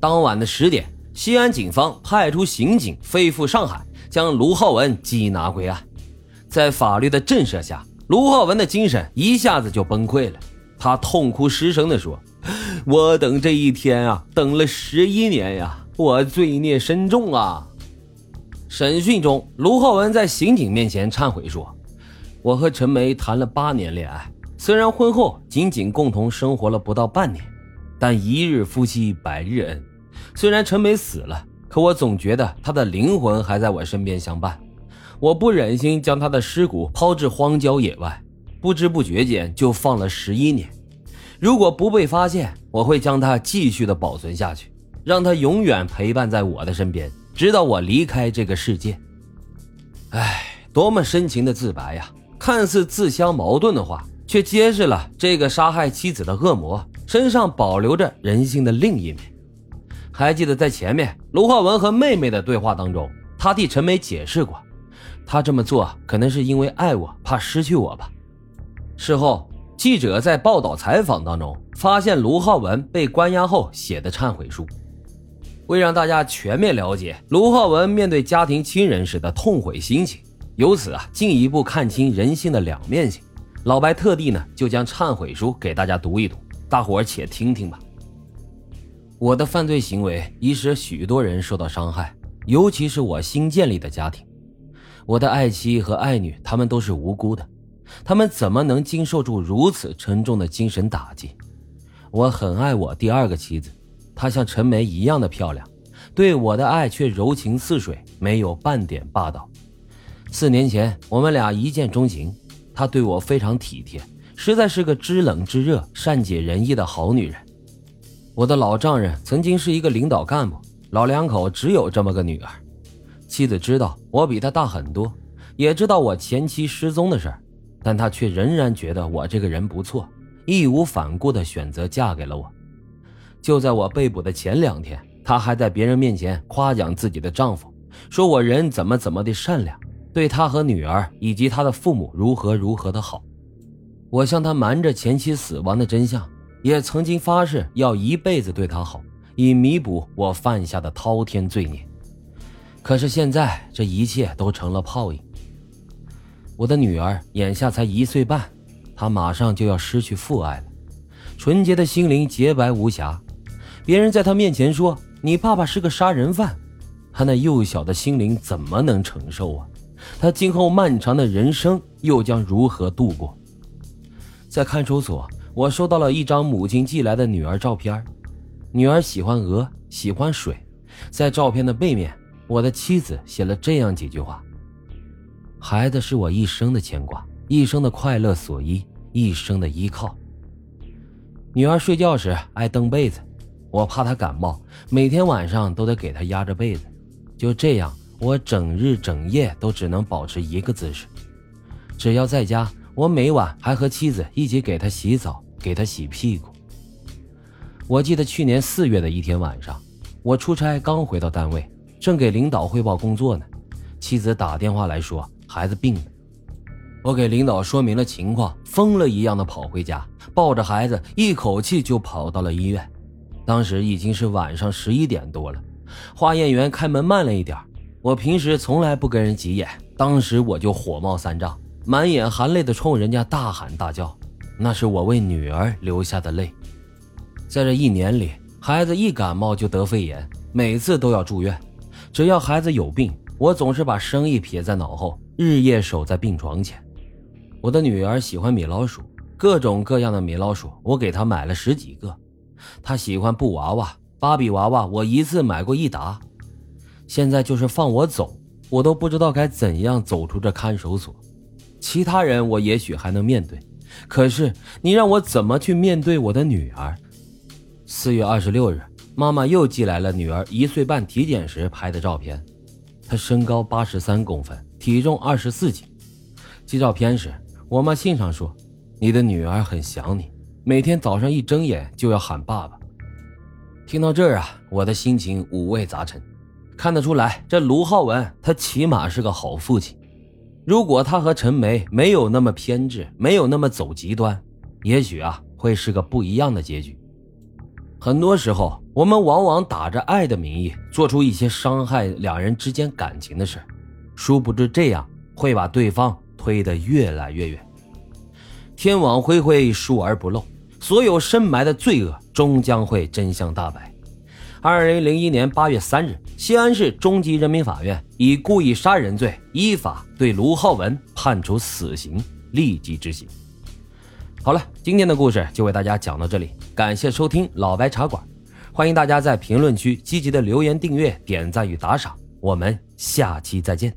当晚的十点，西安警方派出刑警飞赴上海，将卢浩文缉拿归案。在法律的震慑下，卢浩文的精神一下子就崩溃了。他痛哭失声地说：“ 我等这一天啊，等了十一年呀，我罪孽深重啊！”审讯中，卢浩文在刑警面前忏悔说：“我和陈梅谈了八年恋爱，虽然婚后仅仅共同生活了不到半年，但一日夫妻百日恩。虽然陈梅死了，可我总觉得她的灵魂还在我身边相伴。我不忍心将她的尸骨抛至荒郊野外。”不知不觉间就放了十一年，如果不被发现，我会将它继续的保存下去，让它永远陪伴在我的身边，直到我离开这个世界。唉，多么深情的自白呀！看似自相矛盾的话，却揭示了这个杀害妻子的恶魔身上保留着人性的另一面。还记得在前面卢浩文和妹妹的对话当中，他替陈梅解释过，他这么做可能是因为爱我，怕失去我吧。事后，记者在报道采访当中发现卢浩文被关押后写的忏悔书。为让大家全面了解卢浩文面对家庭亲人时的痛悔心情，由此啊进一步看清人性的两面性，老白特地呢就将忏悔书给大家读一读，大伙儿且听听吧。我的犯罪行为已使许多人受到伤害，尤其是我新建立的家庭，我的爱妻和爱女，他们都是无辜的。他们怎么能经受住如此沉重的精神打击？我很爱我第二个妻子，她像陈梅一样的漂亮，对我的爱却柔情似水，没有半点霸道。四年前，我们俩一见钟情，她对我非常体贴，实在是个知冷知热、善解人意的好女人。我的老丈人曾经是一个领导干部，老两口只有这么个女儿。妻子知道我比她大很多，也知道我前妻失踪的事儿。但她却仍然觉得我这个人不错，义无反顾地选择嫁给了我。就在我被捕的前两天，她还在别人面前夸奖自己的丈夫，说我人怎么怎么的善良，对她和女儿以及她的父母如何如何的好。我向她瞒着前妻死亡的真相，也曾经发誓要一辈子对她好，以弥补我犯下的滔天罪孽。可是现在，这一切都成了泡影。我的女儿眼下才一岁半，她马上就要失去父爱了。纯洁的心灵洁白无瑕，别人在她面前说你爸爸是个杀人犯，她那幼小的心灵怎么能承受啊？她今后漫长的人生又将如何度过？在看守所，我收到了一张母亲寄来的女儿照片，女儿喜欢鹅，喜欢水，在照片的背面，我的妻子写了这样几句话。孩子是我一生的牵挂，一生的快乐所依，一生的依靠。女儿睡觉时爱蹬被子，我怕她感冒，每天晚上都得给她压着被子。就这样，我整日整夜都只能保持一个姿势。只要在家，我每晚还和妻子一起给她洗澡，给他洗屁股。我记得去年四月的一天晚上，我出差刚回到单位，正给领导汇报工作呢，妻子打电话来说。孩子病了，我给领导说明了情况，疯了一样的跑回家，抱着孩子，一口气就跑到了医院。当时已经是晚上十一点多了，化验员开门慢了一点。我平时从来不跟人急眼，当时我就火冒三丈，满眼含泪的冲人家大喊大叫，那是我为女儿流下的泪。在这一年里，孩子一感冒就得肺炎，每次都要住院。只要孩子有病，我总是把生意撇在脑后。日夜守在病床前，我的女儿喜欢米老鼠，各种各样的米老鼠，我给她买了十几个。她喜欢布娃娃、芭比娃娃，我一次买过一打。现在就是放我走，我都不知道该怎样走出这看守所。其他人我也许还能面对，可是你让我怎么去面对我的女儿？四月二十六日，妈妈又寄来了女儿一岁半体检时拍的照片，她身高八十三公分。体重二十四斤，寄照片时，我妈信上说：“你的女儿很想你，每天早上一睁眼就要喊爸爸。”听到这儿啊，我的心情五味杂陈。看得出来，这卢浩文他起码是个好父亲。如果他和陈梅没有那么偏执，没有那么走极端，也许啊会是个不一样的结局。很多时候，我们往往打着爱的名义，做出一些伤害两人之间感情的事，殊不知这样会把对方推得越来越远。天网恢恢，疏而不漏，所有深埋的罪恶终将会真相大白。二零零一年八月三日，西安市中级人民法院以故意杀人罪依法对卢浩文判处死刑，立即执行。好了，今天的故事就为大家讲到这里，感谢收听老白茶馆，欢迎大家在评论区积极的留言、订阅、点赞与打赏，我们下期再见。